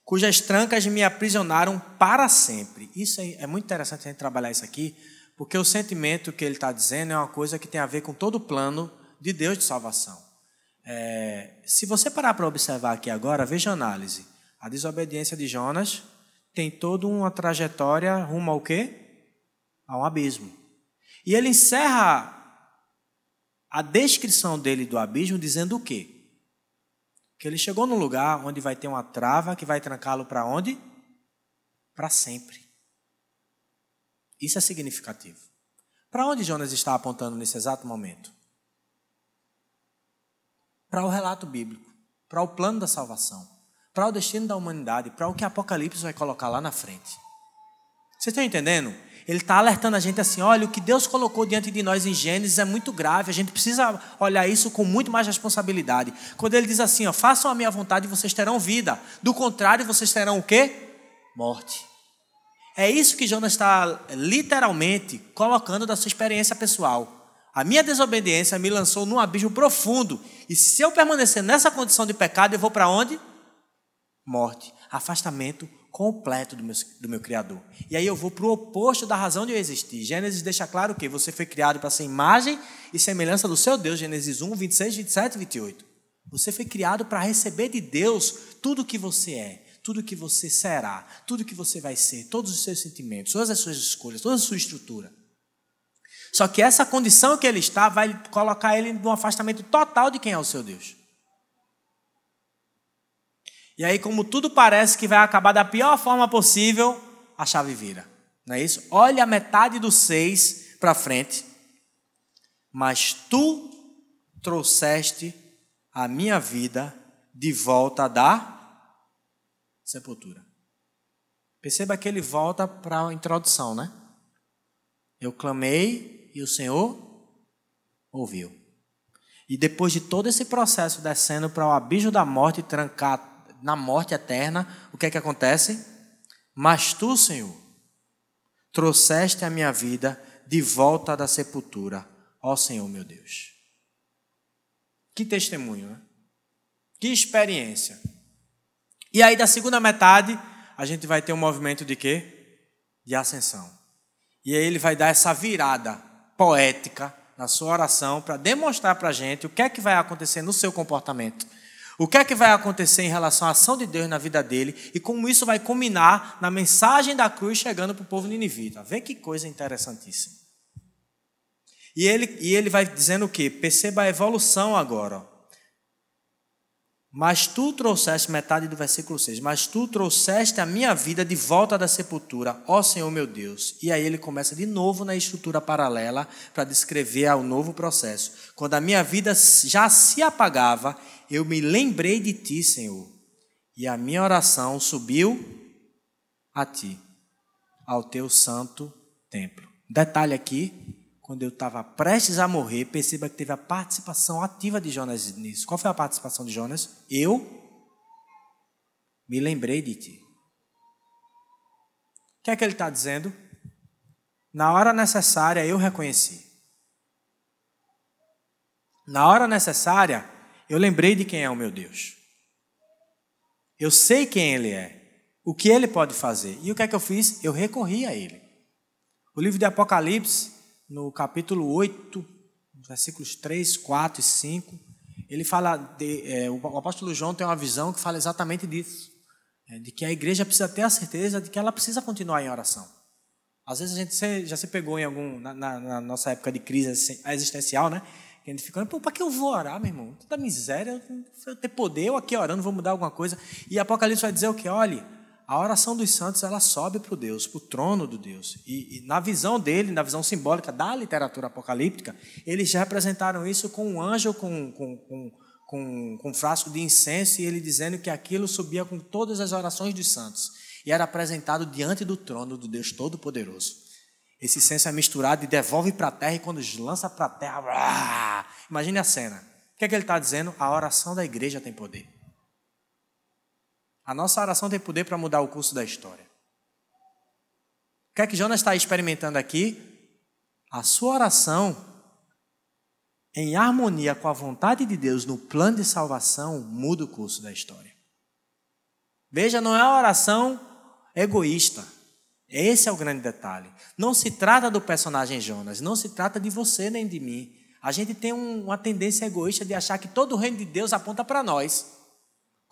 cujas trancas me aprisionaram para sempre. Isso é, muito interessante a gente trabalhar isso aqui, porque o sentimento que ele está dizendo é uma coisa que tem a ver com todo o plano de Deus de salvação. É, se você parar para observar aqui agora, veja a análise. A desobediência de Jonas tem toda uma trajetória rumo ao quê? A um abismo. E ele encerra a descrição dele do abismo dizendo o quê? Que ele chegou num lugar onde vai ter uma trava que vai trancá-lo para onde? Para sempre. Isso é significativo. Para onde Jonas está apontando nesse exato momento? Para o relato bíblico, para o plano da salvação, para o destino da humanidade, para o que Apocalipse vai colocar lá na frente. Vocês estão entendendo? Ele está alertando a gente assim: olha, o que Deus colocou diante de nós em Gênesis é muito grave, a gente precisa olhar isso com muito mais responsabilidade. Quando ele diz assim: ó, façam a minha vontade e vocês terão vida, do contrário, vocês terão o quê? Morte. É isso que Jonas está literalmente colocando da sua experiência pessoal. A minha desobediência me lançou num abismo profundo, e se eu permanecer nessa condição de pecado, eu vou para onde? Morte, afastamento, completo do meu, do meu Criador. E aí eu vou para o oposto da razão de eu existir. Gênesis deixa claro que você foi criado para ser imagem e semelhança do seu Deus. Gênesis 1, 26, 27 e 28. Você foi criado para receber de Deus tudo o que você é, tudo o que você será, tudo o que você vai ser, todos os seus sentimentos, todas as suas escolhas, toda a sua estrutura. Só que essa condição que ele está vai colocar ele num afastamento total de quem é o seu Deus. E aí, como tudo parece que vai acabar da pior forma possível, a chave vira. Não é isso? Olha a metade do seis para frente. Mas tu trouxeste a minha vida de volta da sepultura. Perceba que ele volta para a introdução, né? Eu clamei e o Senhor ouviu. E depois de todo esse processo descendo para o abismo da morte, trancar na morte eterna, o que é que acontece? Mas tu, Senhor, trouxeste a minha vida de volta da sepultura, ó Senhor meu Deus. Que testemunho, né? Que experiência. E aí, da segunda metade, a gente vai ter um movimento de quê? De ascensão. E aí ele vai dar essa virada poética na sua oração, para demonstrar para a gente o que é que vai acontecer no seu comportamento. O que é que vai acontecer em relação à ação de Deus na vida dele e como isso vai culminar na mensagem da cruz chegando para o povo ninivita. Vê que coisa interessantíssima. E ele, e ele vai dizendo o quê? Perceba a evolução agora. Mas tu trouxeste, metade do versículo 6, mas tu trouxeste a minha vida de volta da sepultura, ó Senhor meu Deus. E aí ele começa de novo na estrutura paralela para descrever o novo processo. Quando a minha vida já se apagava, eu me lembrei de ti, Senhor, e a minha oração subiu a ti, ao teu santo templo. Detalhe aqui, quando eu estava prestes a morrer, perceba que teve a participação ativa de Jonas nisso. Qual foi a participação de Jonas? Eu me lembrei de ti. O que é que ele está dizendo? Na hora necessária eu reconheci. Na hora necessária eu lembrei de quem é o meu Deus. Eu sei quem ele é, o que ele pode fazer. E o que é que eu fiz? Eu recorri a ele. O livro de Apocalipse no capítulo 8, versículos 3, 4 e 5, ele fala, de, é, o apóstolo João tem uma visão que fala exatamente disso, é, de que a igreja precisa ter a certeza de que ela precisa continuar em oração. Às vezes a gente já se pegou em algum, na, na, na nossa época de crise existencial, né? Que a gente fica, pô, para que eu vou orar, meu irmão? Tanta miséria, eu ter poder, eu aqui orando, vou mudar alguma coisa. E Apocalipse vai dizer o que? Olhe, a oração dos santos ela sobe para o Deus, para o trono do Deus. E, e, na visão dele, na visão simbólica da literatura apocalíptica, eles representaram isso com um anjo com, com, com, com, com um frasco de incenso e ele dizendo que aquilo subia com todas as orações dos santos e era apresentado diante do trono do Deus Todo-Poderoso. Esse incenso é misturado e devolve para a terra e quando lança para a terra, imagine a cena. O que, é que ele está dizendo? A oração da igreja tem poder. A nossa oração tem poder para mudar o curso da história. O que é que Jonas está experimentando aqui? A sua oração, em harmonia com a vontade de Deus no plano de salvação, muda o curso da história. Veja, não é uma oração egoísta. Esse é o grande detalhe. Não se trata do personagem Jonas, não se trata de você nem de mim. A gente tem uma tendência egoísta de achar que todo o reino de Deus aponta para nós.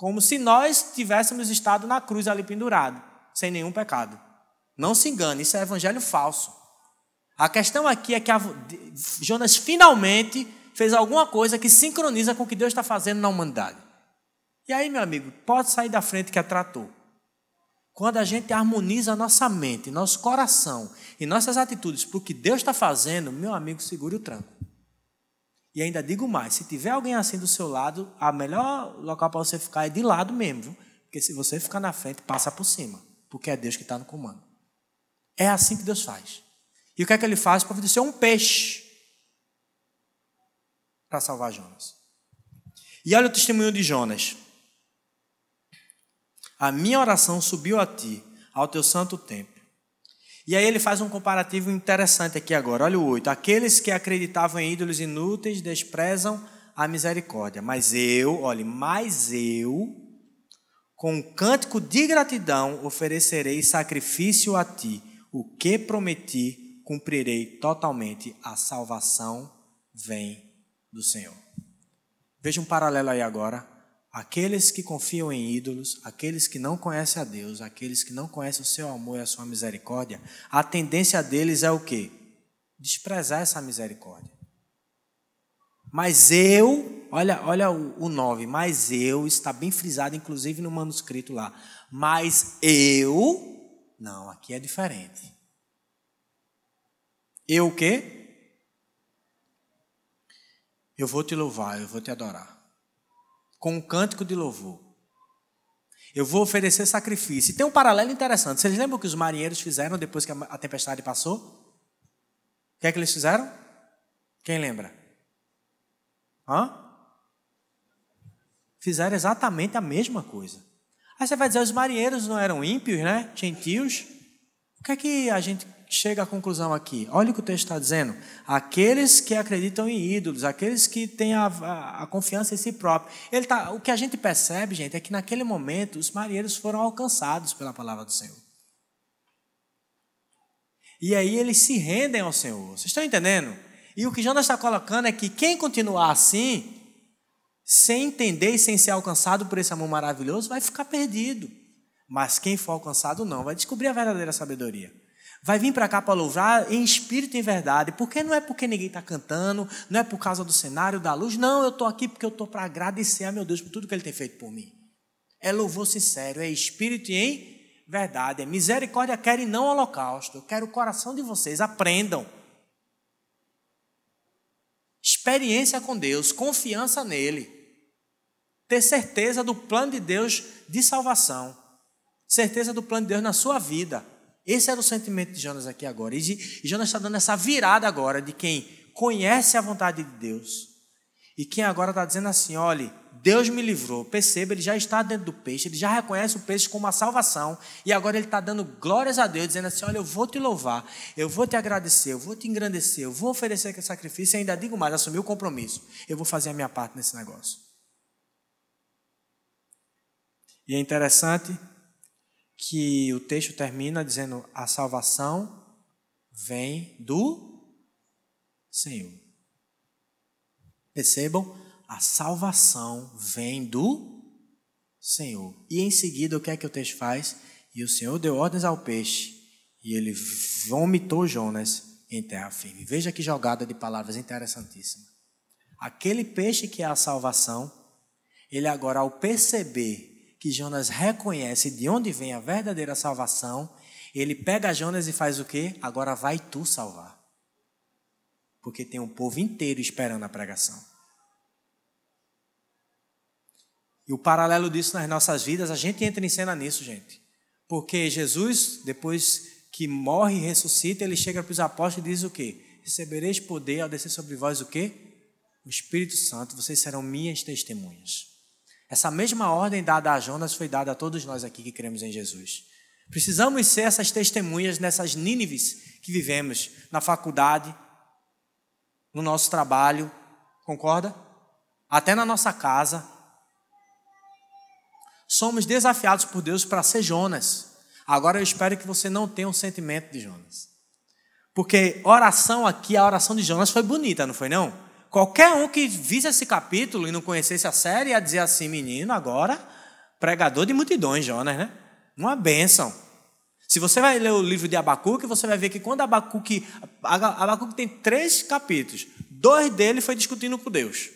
Como se nós tivéssemos estado na cruz ali pendurado, sem nenhum pecado. Não se engane, isso é evangelho falso. A questão aqui é que Jonas finalmente fez alguma coisa que sincroniza com o que Deus está fazendo na humanidade. E aí, meu amigo, pode sair da frente que atratou. Quando a gente harmoniza a nossa mente, nosso coração e nossas atitudes para o que Deus está fazendo, meu amigo, segure o tranco. E ainda digo mais: se tiver alguém assim do seu lado, a melhor local para você ficar é de lado mesmo, viu? Porque se você ficar na frente, passa por cima, porque é Deus que está no comando. É assim que Deus faz. E o que é que ele faz? Providenciar um peixe para salvar Jonas. E olha o testemunho de Jonas. A minha oração subiu a ti, ao teu santo templo e aí ele faz um comparativo interessante aqui agora. Olha o 8. Aqueles que acreditavam em ídolos inúteis desprezam a misericórdia. Mas eu, olhe, mas eu, com um cântico de gratidão, oferecerei sacrifício a ti. O que prometi, cumprirei totalmente. A salvação vem do Senhor. Veja um paralelo aí agora Aqueles que confiam em ídolos, aqueles que não conhecem a Deus, aqueles que não conhecem o seu amor e a sua misericórdia, a tendência deles é o quê? Desprezar essa misericórdia. Mas eu, olha, olha o, o 9, mas eu, está bem frisado, inclusive no manuscrito lá. Mas eu, não, aqui é diferente. Eu o quê? Eu vou te louvar, eu vou te adorar com um cântico de louvor. Eu vou oferecer sacrifício. E tem um paralelo interessante. Vocês lembram o que os marinheiros fizeram depois que a tempestade passou? O que é que eles fizeram? Quem lembra? Hã? Fizeram exatamente a mesma coisa. Aí você vai dizer, os marinheiros não eram ímpios, né? Gentios. O que é que a gente chega à conclusão aqui. Olha o que o texto está dizendo. Aqueles que acreditam em ídolos, aqueles que têm a, a, a confiança em si próprio. Ele tá, o que a gente percebe, gente, é que naquele momento os marinheiros foram alcançados pela palavra do Senhor. E aí eles se rendem ao Senhor. Vocês estão entendendo? E o que Jonas está colocando é que quem continuar assim, sem entender e sem ser alcançado por esse amor maravilhoso, vai ficar perdido. Mas quem for alcançado não, vai descobrir a verdadeira sabedoria. Vai vir para cá para louvar em espírito e em verdade, porque não é porque ninguém está cantando, não é por causa do cenário, da luz, não, eu estou aqui porque eu estou para agradecer a meu Deus por tudo que Ele tem feito por mim. É louvor sincero, é espírito e em verdade, é misericórdia, quero e não holocausto. Eu quero o coração de vocês, aprendam. Experiência com Deus, confiança nele. Ter certeza do plano de Deus de salvação. Certeza do plano de Deus na sua vida. Esse era o sentimento de Jonas aqui agora. E, Jonas está dando essa virada agora de quem conhece a vontade de Deus. E quem agora está dizendo assim: olhe, Deus me livrou. Perceba, ele já está dentro do peixe, ele já reconhece o peixe como a salvação. E agora ele está dando glórias a Deus, dizendo assim: olha, eu vou te louvar, eu vou te agradecer, eu vou te engrandecer, eu vou oferecer aquele sacrifício e ainda digo mais: assumir o compromisso. Eu vou fazer a minha parte nesse negócio. E é interessante que o texto termina dizendo: a salvação vem do Senhor. Percebam? A salvação vem do Senhor. E em seguida, o que é que o texto faz? E o Senhor deu ordens ao peixe, e ele vomitou Jonas em terra firme. Veja que jogada de palavras interessantíssima. Aquele peixe que é a salvação, ele agora, ao perceber que Jonas reconhece de onde vem a verdadeira salvação, ele pega Jonas e faz o quê? Agora vai tu salvar. Porque tem um povo inteiro esperando a pregação. E o paralelo disso nas nossas vidas, a gente entra em cena nisso, gente. Porque Jesus, depois que morre e ressuscita, ele chega para os apóstolos e diz o quê? Recebereis poder ao descer sobre vós o quê? O Espírito Santo, vocês serão minhas testemunhas. Essa mesma ordem dada a Jonas foi dada a todos nós aqui que cremos em Jesus. Precisamos ser essas testemunhas nessas Nínives que vivemos na faculdade, no nosso trabalho, concorda? Até na nossa casa. Somos desafiados por Deus para ser Jonas. Agora eu espero que você não tenha um sentimento de Jonas. Porque oração aqui, a oração de Jonas foi bonita, não foi não? Qualquer um que visse esse capítulo e não conhecesse a série ia dizer assim: menino, agora, pregador de multidões, Jonas, né? Uma bênção. Se você vai ler o livro de Abacuque, você vai ver que quando Abacuque. Abacuque tem três capítulos. Dois deles foi discutindo com Deus.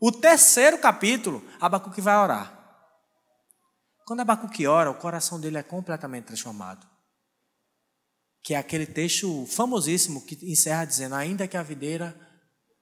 O terceiro capítulo, Abacuque vai orar. Quando Abacuque ora, o coração dele é completamente transformado. Que é aquele texto famosíssimo que encerra dizendo: Ainda que a videira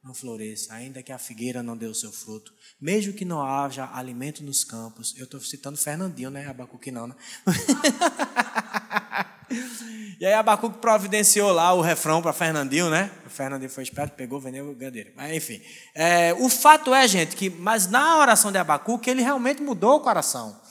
não floresça, ainda que a figueira não dê o seu fruto, mesmo que não haja alimento nos campos. Eu estou citando Fernandinho, né? Abacuque não, né? e aí Abacuque providenciou lá o refrão para Fernandinho, né? O Fernandinho foi esperto, pegou, vendeu o gadeiro. Mas enfim, é, o fato é, gente, que mas na oração de Abacuque ele realmente mudou o coração.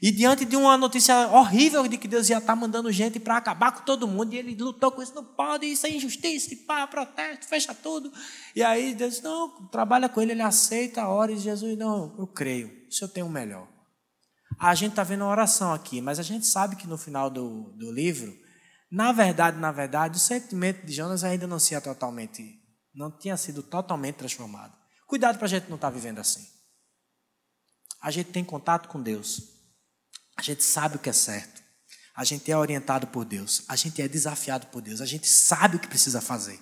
E diante de uma notícia horrível de que Deus ia estar mandando gente para acabar com todo mundo, e ele lutou com isso, não pode, isso é injustiça, pá, protesto, fecha tudo. E aí Deus não, trabalha com ele, ele aceita a hora, e Jesus, não, eu creio, o Senhor tem o melhor. A gente está vendo uma oração aqui, mas a gente sabe que no final do, do livro, na verdade, na verdade, o sentimento de Jonas ainda não totalmente, não tinha sido totalmente transformado. Cuidado para a gente não estar tá vivendo assim. A gente tem contato com Deus. A gente sabe o que é certo. A gente é orientado por Deus. A gente é desafiado por Deus. A gente sabe o que precisa fazer.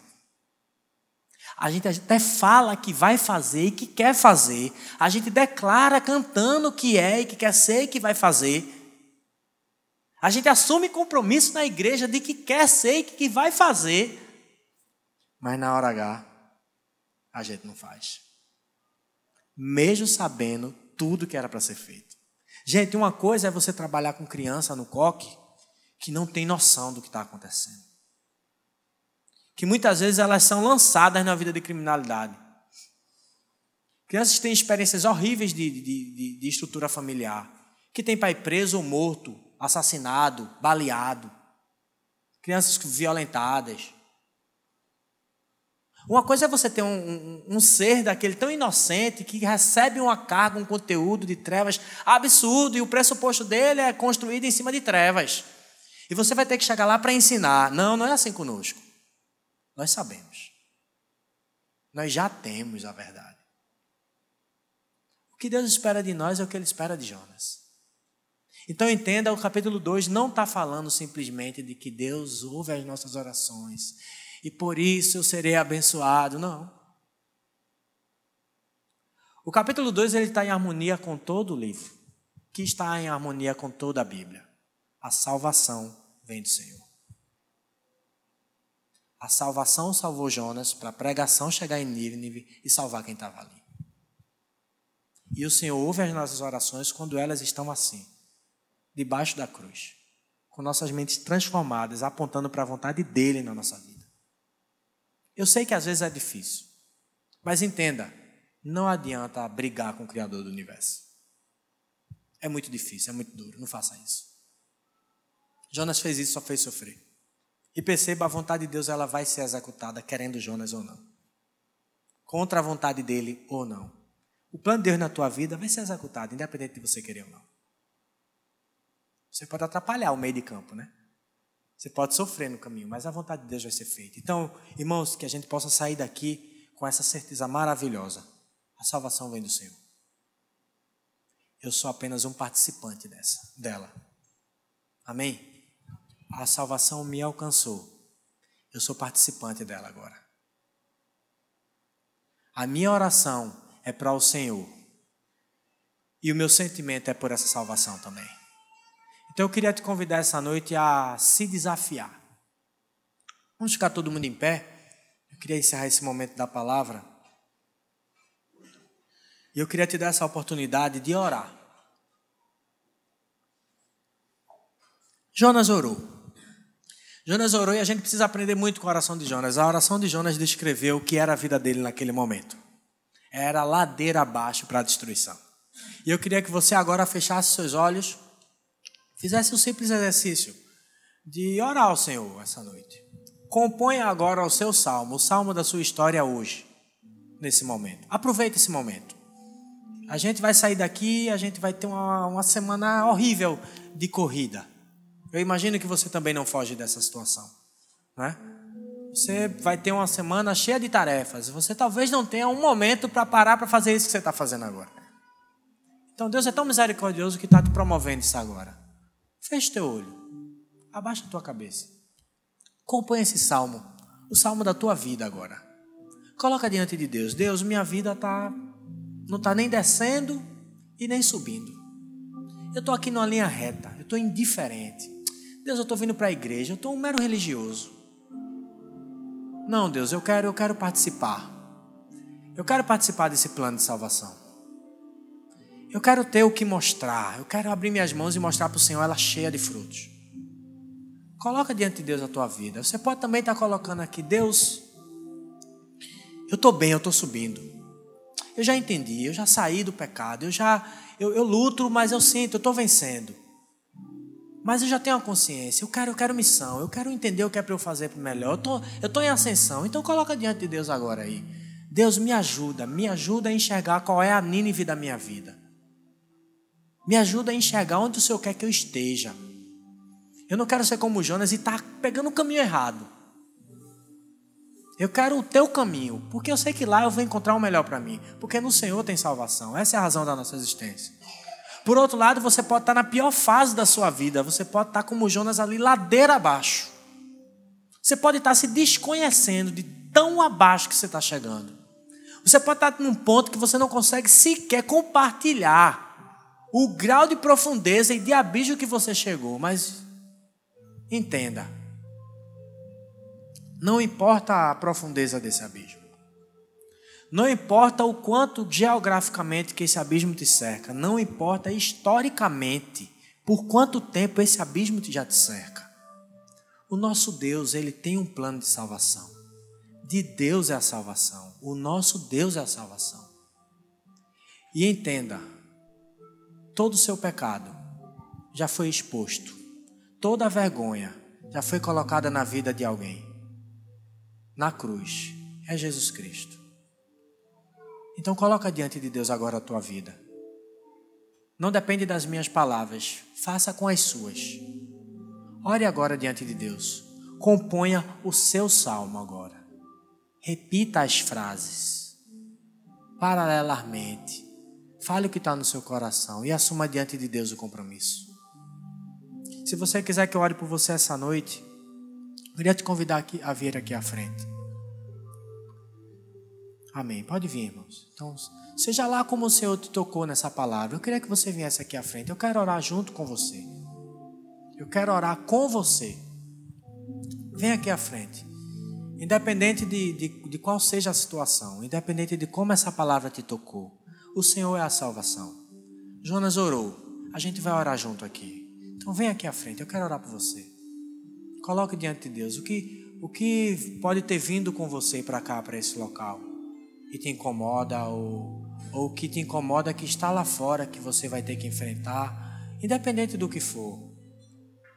A gente até fala que vai fazer e que quer fazer. A gente declara cantando que é e que quer ser e que vai fazer. A gente assume compromisso na igreja de que quer ser e que vai fazer. Mas na hora H, a gente não faz. Mesmo sabendo tudo que era para ser feito. Gente, uma coisa é você trabalhar com criança no coque que não tem noção do que está acontecendo. Que muitas vezes elas são lançadas na vida de criminalidade. Crianças têm experiências horríveis de, de, de, de estrutura familiar. Que tem pai preso ou morto, assassinado, baleado. Crianças violentadas. Uma coisa é você ter um, um, um, ser daquele tão inocente que recebe uma carga, um conteúdo de trevas absurdo e o pressuposto dele é construído em cima de trevas. E você vai ter que chegar lá para ensinar. Não, não é assim conosco. Nós sabemos. Nós já temos a verdade. O que Deus espera de nós é o que Ele espera de Jonas. Então entenda, o capítulo 2 não está falando simplesmente de que Deus ouve as nossas orações e por isso eu serei abençoado. Não. O capítulo 2 está em harmonia com todo o livro, que está em harmonia com toda a Bíblia. A salvação vem do Senhor. A salvação salvou Jonas para a pregação chegar em Nínive e salvar quem estava ali. E o Senhor ouve as nossas orações quando elas estão assim debaixo da cruz, com nossas mentes transformadas, apontando para a vontade dele na nossa vida. Eu sei que às vezes é difícil, mas entenda, não adianta brigar com o Criador do universo. É muito difícil, é muito duro, não faça isso. Jonas fez isso, só fez sofrer. E perceba, a vontade de Deus ela vai ser executada, querendo Jonas ou não. Contra a vontade dele ou não. O plano de Deus na tua vida vai ser executado, independente de você querer ou não. Você pode atrapalhar o meio de campo, né? Você pode sofrer no caminho, mas a vontade de Deus vai ser feita. Então, irmãos, que a gente possa sair daqui com essa certeza maravilhosa. A salvação vem do Senhor. Eu sou apenas um participante dessa, dela. Amém? A salvação me alcançou. Eu sou participante dela agora. A minha oração é para o Senhor. E o meu sentimento é por essa salvação também. Então eu queria te convidar essa noite a se desafiar. Vamos ficar todo mundo em pé. Eu queria encerrar esse momento da palavra. E eu queria te dar essa oportunidade de orar. Jonas orou. Jonas orou e a gente precisa aprender muito com a oração de Jonas. A oração de Jonas descreveu o que era a vida dele naquele momento. Era ladeira abaixo para a destruição. E eu queria que você agora fechasse seus olhos fizesse um simples exercício de orar ao Senhor essa noite. Componha agora o seu salmo, o salmo da sua história hoje, nesse momento. Aproveite esse momento. A gente vai sair daqui, a gente vai ter uma, uma semana horrível de corrida. Eu imagino que você também não foge dessa situação, né? Você vai ter uma semana cheia de tarefas. Você talvez não tenha um momento para parar para fazer isso que você está fazendo agora. Então Deus é tão misericordioso que está te promovendo isso agora. Feche teu olho. Abaixa a tua cabeça. Compõe esse salmo. O salmo da tua vida agora. Coloca diante de Deus. Deus, minha vida tá, não está nem descendo e nem subindo. Eu estou aqui numa linha reta. Eu estou indiferente. Deus, eu estou vindo para a igreja. Eu estou um mero religioso. Não, Deus, eu quero, eu quero participar. Eu quero participar desse plano de salvação. Eu quero ter o que mostrar. Eu quero abrir minhas mãos e mostrar para o Senhor ela cheia de frutos. Coloca diante de Deus a tua vida. Você pode também estar colocando aqui, Deus, eu estou bem, eu estou subindo. Eu já entendi, eu já saí do pecado, eu já eu, eu luto, mas eu sinto, eu estou vencendo. Mas eu já tenho a consciência, eu quero, eu quero missão, eu quero entender o que é para eu fazer melhor. Eu tô, estou tô em ascensão, então coloca diante de Deus agora aí. Deus me ajuda, me ajuda a enxergar qual é a Nínive da minha vida. Me ajuda a enxergar onde o Senhor quer que eu esteja. Eu não quero ser como Jonas e estar tá pegando o caminho errado. Eu quero o teu caminho, porque eu sei que lá eu vou encontrar o melhor para mim. Porque no Senhor tem salvação. Essa é a razão da nossa existência. Por outro lado, você pode estar na pior fase da sua vida. Você pode estar como Jonas ali, ladeira abaixo. Você pode estar se desconhecendo de tão abaixo que você está chegando. Você pode estar num ponto que você não consegue sequer compartilhar o grau de profundeza e de abismo que você chegou, mas entenda, não importa a profundeza desse abismo. Não importa o quanto geograficamente que esse abismo te cerca, não importa historicamente por quanto tempo esse abismo já te cerca. O nosso Deus, ele tem um plano de salvação. De Deus é a salvação. O nosso Deus é a salvação. E entenda, todo o seu pecado já foi exposto, toda a vergonha já foi colocada na vida de alguém. Na cruz é Jesus Cristo. Então coloca diante de Deus agora a tua vida. Não depende das minhas palavras, faça com as suas. Ore agora diante de Deus. Componha o seu salmo agora. repita as frases paralelamente. Fale o que está no seu coração e assuma diante de Deus o compromisso. Se você quiser que eu ore por você essa noite, eu queria te convidar aqui, a vir aqui à frente. Amém. Pode vir, irmãos. Então, seja lá como o Senhor te tocou nessa palavra. Eu queria que você viesse aqui à frente. Eu quero orar junto com você. Eu quero orar com você. Vem aqui à frente. Independente de, de, de qual seja a situação, independente de como essa palavra te tocou, o Senhor é a salvação. Jonas orou. A gente vai orar junto aqui. Então vem aqui à frente. Eu quero orar por você. Coloque diante de Deus o que, o que pode ter vindo com você para cá, para esse local que te incomoda ou, ou que te incomoda que está lá fora que você vai ter que enfrentar, independente do que for.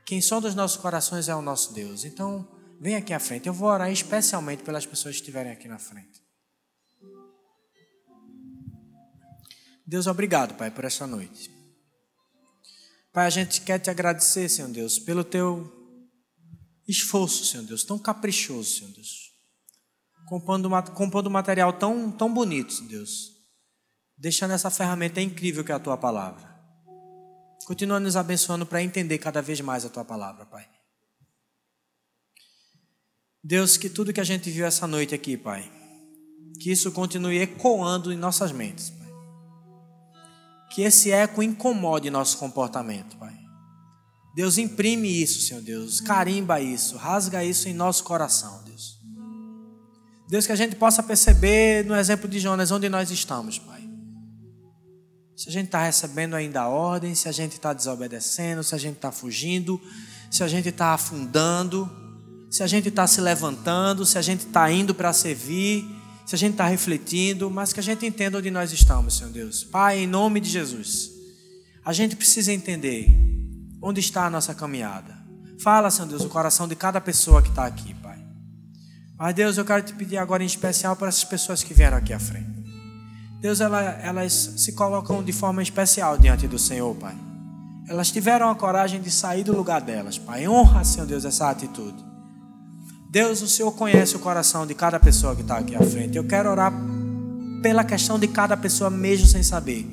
Quem sonda os nossos corações é o nosso Deus. Então, vem aqui à frente. Eu vou orar especialmente pelas pessoas que estiverem aqui na frente. Deus, obrigado, Pai, por esta noite. Pai, a gente quer te agradecer, Senhor Deus, pelo teu esforço, Senhor Deus, tão caprichoso, Senhor Deus compondo, compondo material tão, tão bonito, Deus. Deixando essa ferramenta incrível que é a tua palavra. Continua nos abençoando para entender cada vez mais a tua palavra, Pai. Deus, que tudo que a gente viu essa noite aqui, Pai, que isso continue ecoando em nossas mentes. Que esse eco incomode nosso comportamento, Pai. Deus imprime isso, Senhor Deus, carimba isso, rasga isso em nosso coração, Deus. Deus, que a gente possa perceber no exemplo de Jonas onde nós estamos, Pai. Se a gente está recebendo ainda a ordem, se a gente está desobedecendo, se a gente está fugindo, se a gente está afundando, se a gente está se levantando, se a gente está indo para servir, se a gente está refletindo, mas que a gente entenda onde nós estamos, Senhor Deus. Pai, em nome de Jesus, a gente precisa entender onde está a nossa caminhada. Fala, Senhor Deus, o coração de cada pessoa que está aqui, Pai. Mas Deus, eu quero te pedir agora em especial para essas pessoas que vieram aqui à frente. Deus, elas, elas se colocam de forma especial diante do Senhor, Pai. Elas tiveram a coragem de sair do lugar delas, Pai. Honra, Senhor Deus, essa atitude. Deus, o Senhor conhece o coração de cada pessoa que está aqui à frente. Eu quero orar pela questão de cada pessoa, mesmo sem saber.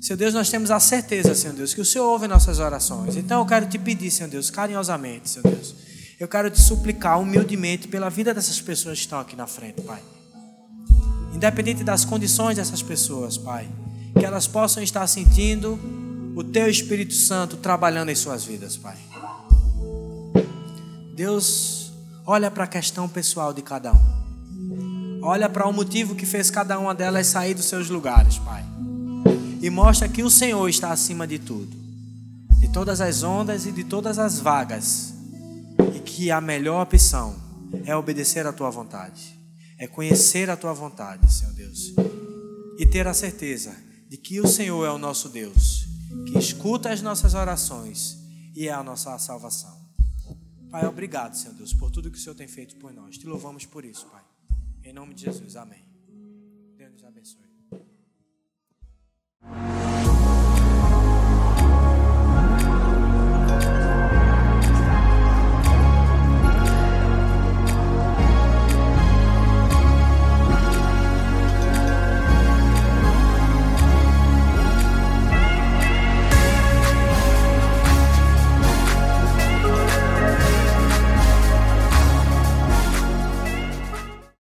Senhor Deus, nós temos a certeza, Senhor Deus, que o Senhor ouve nossas orações. Então eu quero te pedir, Senhor Deus, carinhosamente, Senhor Deus eu quero te suplicar humildemente pela vida dessas pessoas que estão aqui na frente, Pai. Independente das condições dessas pessoas, Pai, que elas possam estar sentindo o Teu Espírito Santo trabalhando em suas vidas, Pai. Deus, olha para a questão pessoal de cada um. Olha para o motivo que fez cada uma delas sair dos seus lugares, Pai. E mostra que o Senhor está acima de tudo, de todas as ondas e de todas as vagas que a melhor opção é obedecer à tua vontade, é conhecer a tua vontade, Senhor Deus, e ter a certeza de que o Senhor é o nosso Deus, que escuta as nossas orações e é a nossa salvação. Pai, obrigado, Senhor Deus, por tudo que o Senhor tem feito por nós. Te louvamos por isso, Pai. Em nome de Jesus, amém. Deus nos abençoe.